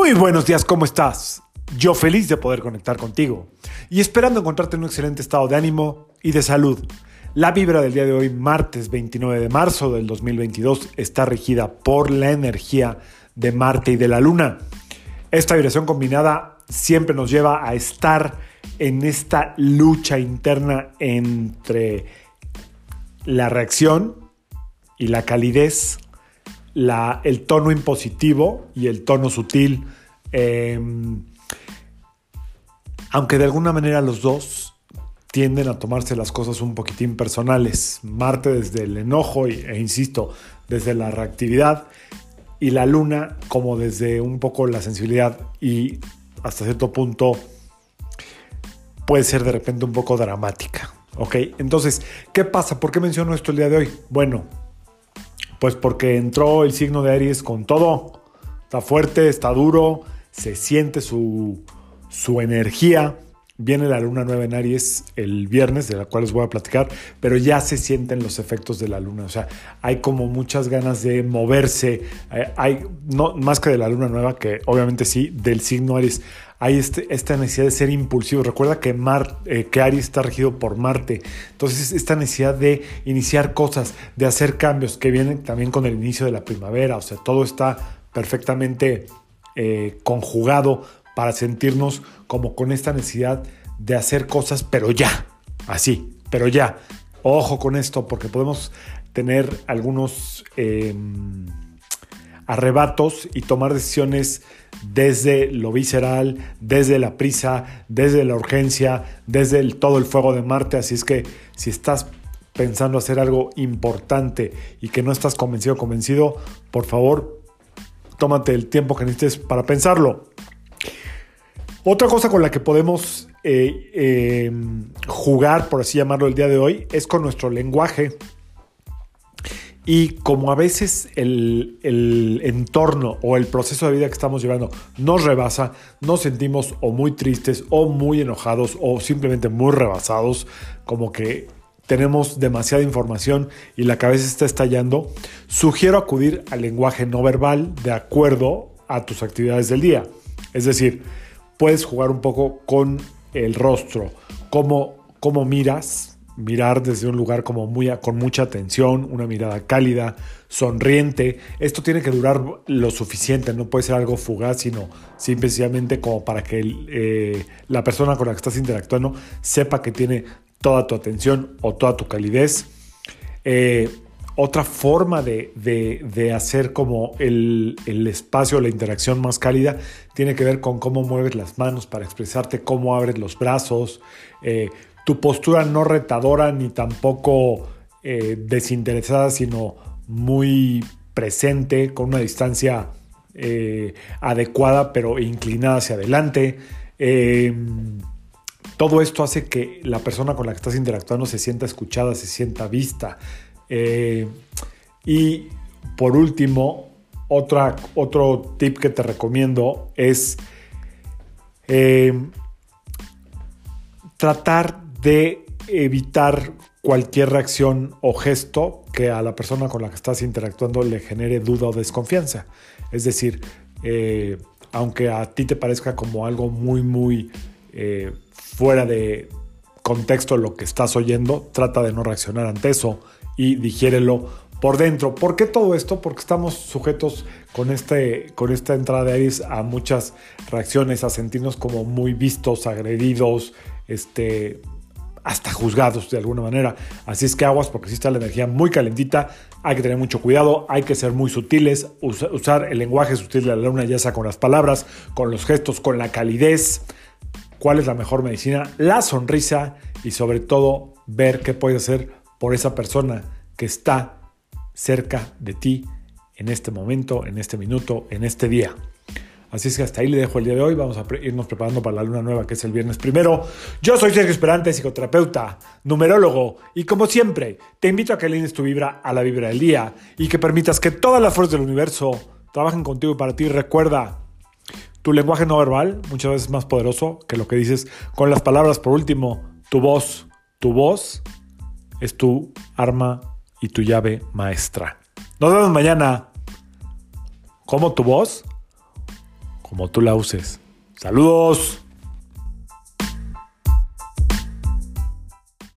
Muy buenos días, ¿cómo estás? Yo feliz de poder conectar contigo y esperando encontrarte en un excelente estado de ánimo y de salud. La vibra del día de hoy, martes 29 de marzo del 2022, está regida por la energía de Marte y de la Luna. Esta vibración combinada siempre nos lleva a estar en esta lucha interna entre la reacción y la calidez el tono impositivo y el tono sutil. Em, aunque de alguna manera los dos tienden a tomarse las cosas un poquitín personales. Marte desde el enojo e insisto, desde la reactividad y la luna como desde un poco la sensibilidad y hasta cierto punto puede ser de repente un poco dramática. ¿Ok? Entonces, ¿qué pasa? ¿Por qué menciono esto el día de hoy? Bueno, pues porque entró el signo de Aries con todo. Está fuerte, está duro, se siente su, su energía. Viene la luna nueva en Aries el viernes, de la cual les voy a platicar, pero ya se sienten los efectos de la luna. O sea, hay como muchas ganas de moverse. Eh, hay, no, más que de la luna nueva, que obviamente sí, del signo Aries hay este, esta necesidad de ser impulsivo. Recuerda que, Mar, eh, que Aries está regido por Marte. Entonces, esta necesidad de iniciar cosas, de hacer cambios que vienen también con el inicio de la primavera. O sea, todo está perfectamente eh, conjugado para sentirnos como con esta necesidad de hacer cosas, pero ya, así, pero ya. Ojo con esto, porque podemos tener algunos em, arrebatos y tomar decisiones desde lo visceral, desde la prisa, desde la urgencia, desde todo el fuego de Marte. Así es que si estás pensando hacer algo importante y que no estás convencido convencido, por favor, tómate el tiempo que necesites para pensarlo. Otra cosa con la que podemos eh, eh, jugar, por así llamarlo, el día de hoy, es con nuestro lenguaje. Y como a veces el, entorno o el proceso de vida que estamos llevando nos rebasa, nos sentimos o muy tristes o muy enojados o simplemente muy rebasados, como que tenemos demasiada información y la cabeza está estallando, sugiero acudir al lenguaje no verbal de acuerdo a tus actividades del día. Es decir, puedes jugar un poco con el rostro, cómo, cómo miras, mirar desde un lugar como muy, con mucha atención, una mirada cálida, sonriente. Esto tiene que durar lo suficiente, no puede ser algo fugaz, sino simplemente como para que eh, la persona con la que estás interactuando sepa que tiene toda tu atención o toda tu calidez. Eh, otra forma de, hacer como el, espacio, la interacción más cálida, tiene que ver con cómo mueves las manos para expresarte, cómo abres los brazos, eh, tu postura no retadora ni tampoco eh, desinteresada, sino muy presente, con una distancia adecuada, pero inclinada hacia adelante. Todo esto hace que la persona con la que estás interactuando se sienta escuchada, se sienta vista. Eh, y por último, otro tip que te recomiendo es em, tratar de evitar cualquier reacción o gesto que a la persona con la que estás interactuando le genere duda o desconfianza. Es decir, eh, aunque a ti te parezca como algo muy, muy eh, fuera de contexto lo que estás oyendo, trata de no reaccionar ante eso y digiérelo por dentro. ¿Por qué todo esto? Porque estamos sujetos con, este, con esta entrada de Aries a muchas reacciones, a sentirnos como muy vistos, agredidos, este, hasta juzgados de alguna manera. Así es que aguas porque si está la energía muy calentita, hay que tener mucho cuidado, hay que ser muy sutiles, usar el lenguaje sutil de la luna, ya sea con las palabras, con los gestos, con la calidez. ¿Cuál es la mejor medicina? La sonrisa y sobre todo ver qué puedes hacer por esa persona que está cerca de ti en este momento, en este minuto, en este día. Así es que hasta ahí le dejo el día de hoy. Vamos a irnos preparando para la luna nueva que es el viernes primero. Yo soy Sergio Esperante, psicoterapeuta, numerólogo y como siempre te invito a que alines tu vibra a la vibra del día y que permitas que todas las fuerzas del universo trabajen contigo y para ti. Recuerda, tu lenguaje no verbal muchas veces es más poderoso que lo que dices con las palabras. Por último, tu voz. Tu voz es tu arma y tu llave maestra. Nos vemos mañana. ¿Cómo tu voz? como tú la uses. Saludos.